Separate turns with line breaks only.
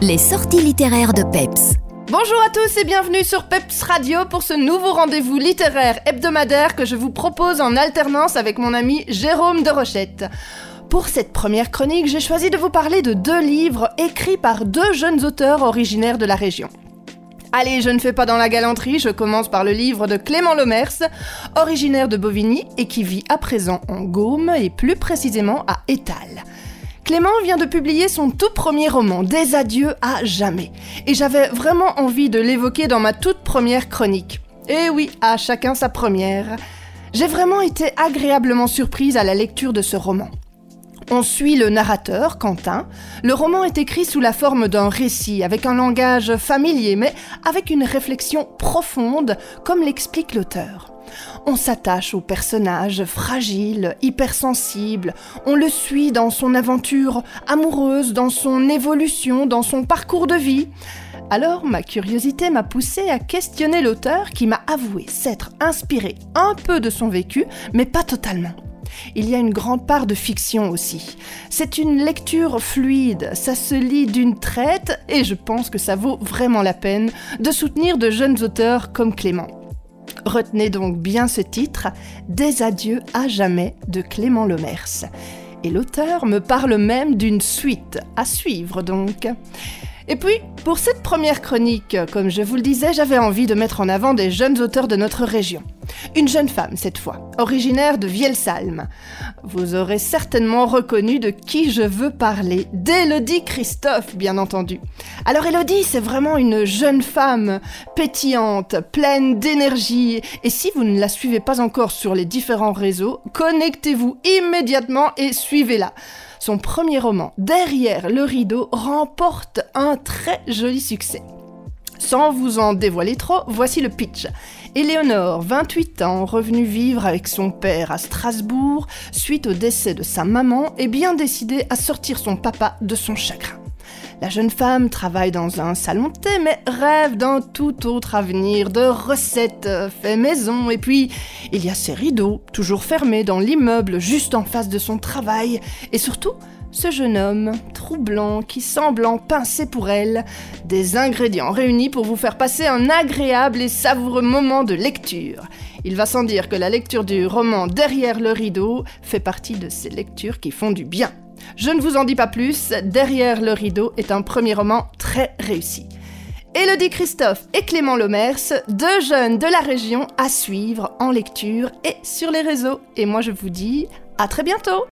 Les sorties littéraires de Peps.
Bonjour à tous et bienvenue sur Peps Radio pour ce nouveau rendez-vous littéraire hebdomadaire que je vous propose en alternance avec mon ami Jérôme de Rochette. Pour cette première chronique, j'ai choisi de vous parler de deux livres écrits par deux jeunes auteurs originaires de la région. Allez, je ne fais pas dans la galanterie, je commence par le livre de Clément Lomers, originaire de Bovigny et qui vit à présent en Gaume et plus précisément à Étal. Clément vient de publier son tout premier roman, Des adieux à jamais, et j'avais vraiment envie de l'évoquer dans ma toute première chronique. Et oui, à chacun sa première. J'ai vraiment été agréablement surprise à la lecture de ce roman. On suit le narrateur, Quentin. Le roman est écrit sous la forme d'un récit, avec un langage familier, mais avec une réflexion profonde, comme l'explique l'auteur. On s'attache au personnage fragile, hypersensible, on le suit dans son aventure amoureuse, dans son évolution, dans son parcours de vie. Alors ma curiosité m'a poussé à questionner l'auteur qui m'a avoué s'être inspiré un peu de son vécu, mais pas totalement. Il y a une grande part de fiction aussi. C'est une lecture fluide, ça se lit d'une traite et je pense que ça vaut vraiment la peine de soutenir de jeunes auteurs comme Clément. Retenez donc bien ce titre, Des adieux à jamais de Clément Lemers. Et l'auteur me parle même d'une suite à suivre donc. Et puis, pour cette première chronique, comme je vous le disais, j'avais envie de mettre en avant des jeunes auteurs de notre région. Une jeune femme cette fois, originaire de Vielsalm. Vous aurez certainement reconnu de qui je veux parler, d'Elodie Christophe bien entendu. Alors Elodie, c'est vraiment une jeune femme pétillante, pleine d'énergie, et si vous ne la suivez pas encore sur les différents réseaux, connectez-vous immédiatement et suivez-la. Son premier roman, Derrière le rideau, remporte un très joli succès. Sans vous en dévoiler trop, voici le pitch. Éléonore, 28 ans, revenue vivre avec son père à Strasbourg suite au décès de sa maman, est bien décidée à sortir son papa de son chagrin. La jeune femme travaille dans un salon de thé, mais rêve d'un tout autre avenir, de recettes euh, fait maison. Et puis, il y a ses rideaux, toujours fermés dans l'immeuble juste en face de son travail. Et surtout, ce jeune homme, troublant, qui semble en pincer pour elle, des ingrédients réunis pour vous faire passer un agréable et savoureux moment de lecture. Il va sans dire que la lecture du roman Derrière le rideau fait partie de ces lectures qui font du bien. Je ne vous en dis pas plus, Derrière le rideau est un premier roman très réussi. Élodie Christophe et Clément Lomers, deux jeunes de la région à suivre en lecture et sur les réseaux. Et moi je vous dis à très bientôt